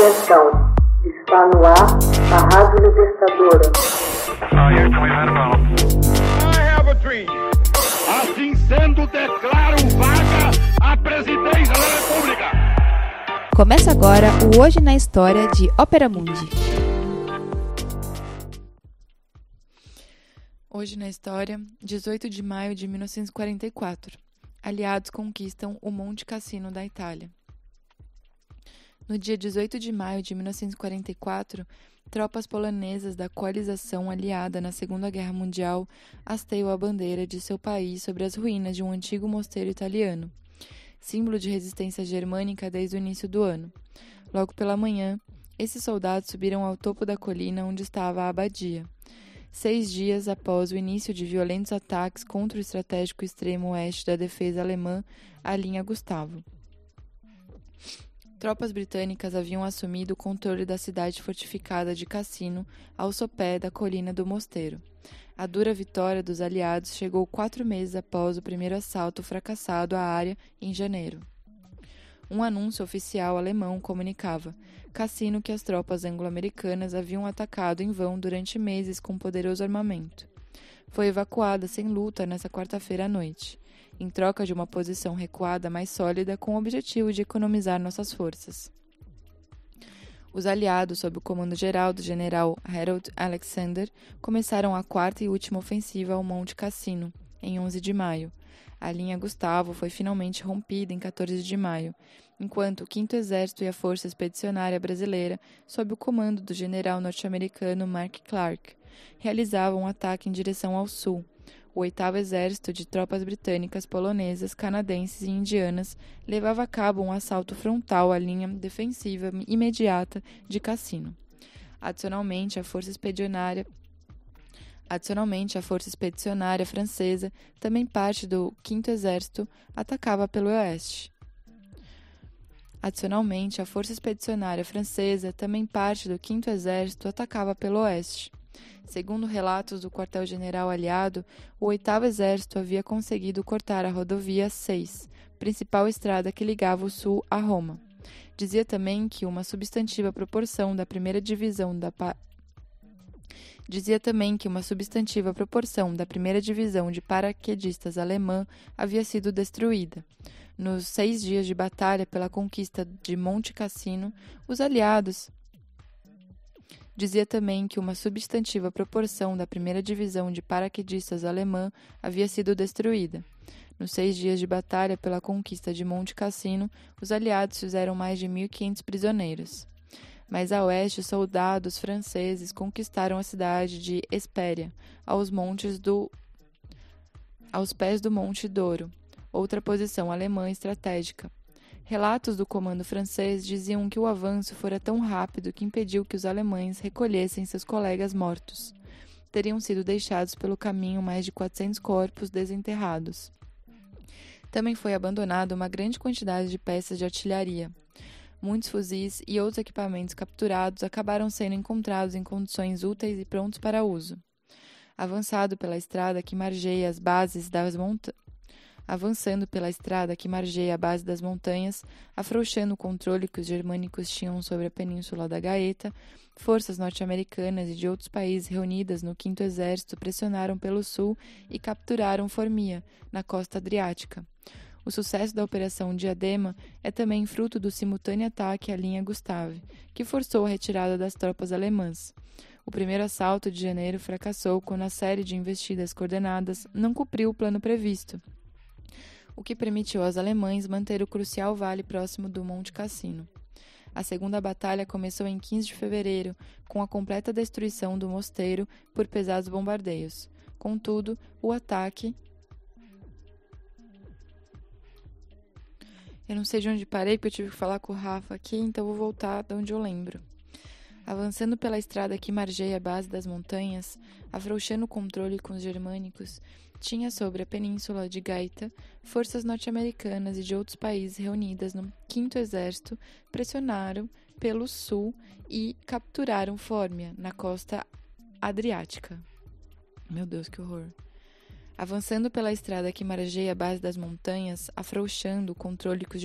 Atenção, está no ar a Rádio Libertadora. Assim sendo, declaro vaga a presidência da República. Começa agora o Hoje na História de Ópera Mundi. Hoje na História, 18 de maio de 1944. Aliados conquistam o Monte Cassino da Itália. No dia 18 de maio de 1944, tropas polonesas da coalização aliada na Segunda Guerra Mundial hasteiam a bandeira de seu país sobre as ruínas de um antigo mosteiro italiano, símbolo de resistência germânica desde o início do ano. Logo pela manhã, esses soldados subiram ao topo da colina onde estava a abadia. Seis dias após o início de violentos ataques contra o estratégico extremo oeste da defesa alemã, a linha Gustavo. Tropas britânicas haviam assumido o controle da cidade fortificada de Cassino, ao sopé da colina do Mosteiro. A dura vitória dos aliados chegou quatro meses após o primeiro assalto fracassado à área em janeiro. Um anúncio oficial alemão comunicava Cassino que as tropas anglo-americanas haviam atacado em vão durante meses com poderoso armamento. Foi evacuada sem luta nesta quarta-feira à noite em troca de uma posição recuada mais sólida com o objetivo de economizar nossas forças. Os aliados, sob o comando geral do general Harold Alexander, começaram a quarta e última ofensiva ao Monte Cassino, em 11 de maio. A linha Gustavo foi finalmente rompida em 14 de maio, enquanto o 5 Exército e a Força Expedicionária Brasileira, sob o comando do general norte-americano Mark Clark, realizavam um ataque em direção ao sul, o oitavo exército de tropas britânicas, polonesas, canadenses e indianas levava a cabo um assalto frontal à linha defensiva imediata de Cassino. Adicionalmente, a força expedicionária Adicionalmente, a força expedicionária francesa, também parte do 5 Exército, atacava pelo oeste. Adicionalmente, a força expedicionária francesa, também parte do 5 Exército, atacava pelo oeste. Segundo relatos do quartel-general aliado, o 8 Exército havia conseguido cortar a rodovia 6, principal estrada que ligava o sul a Roma. Dizia também que uma substantiva proporção da primeira divisão da. Dizia também que uma substantiva proporção da primeira divisão de paraquedistas alemã havia sido destruída. Nos seis dias de batalha pela conquista de Monte Cassino, os aliados Dizia também que uma substantiva proporção da primeira divisão de paraquedistas alemã havia sido destruída. Nos seis dias de batalha pela conquista de Monte Cassino, os aliados fizeram mais de 1.500 prisioneiros. Mais a oeste, soldados franceses conquistaram a cidade de Espéria, aos montes do aos pés do Monte Douro, outra posição alemã estratégica. Relatos do comando francês diziam que o avanço fora tão rápido que impediu que os alemães recolhessem seus colegas mortos. Teriam sido deixados pelo caminho mais de 400 corpos desenterrados. Também foi abandonada uma grande quantidade de peças de artilharia. Muitos fuzis e outros equipamentos capturados acabaram sendo encontrados em condições úteis e prontos para uso. Avançado pela estrada que margeia as bases das avançando pela estrada que margeia a base das montanhas, afrouxando o controle que os germânicos tinham sobre a península da Gaeta, forças norte-americanas e de outros países reunidas no Quinto Exército pressionaram pelo sul e capturaram Formia, na costa adriática. O sucesso da Operação Diadema é também fruto do simultâneo ataque à linha Gustave, que forçou a retirada das tropas alemãs. O primeiro assalto de janeiro fracassou quando a série de investidas coordenadas não cumpriu o plano previsto o que permitiu aos alemães manter o crucial vale próximo do Monte Cassino. A segunda batalha começou em 15 de fevereiro, com a completa destruição do mosteiro por pesados bombardeios. Contudo, o ataque. Eu não sei de onde parei, porque eu tive que falar com o Rafa aqui, então vou voltar de onde eu lembro. Avançando pela estrada que margeia a base das montanhas, afrouxando o controle com os germânicos, tinha sobre a península de Gaeta forças norte-americanas e de outros países reunidas no Quinto Exército pressionaram pelo sul e capturaram Fórmia, na costa adriática. Meu Deus, que horror! Avançando pela estrada que margeia a base das montanhas, afrouxando o controle que os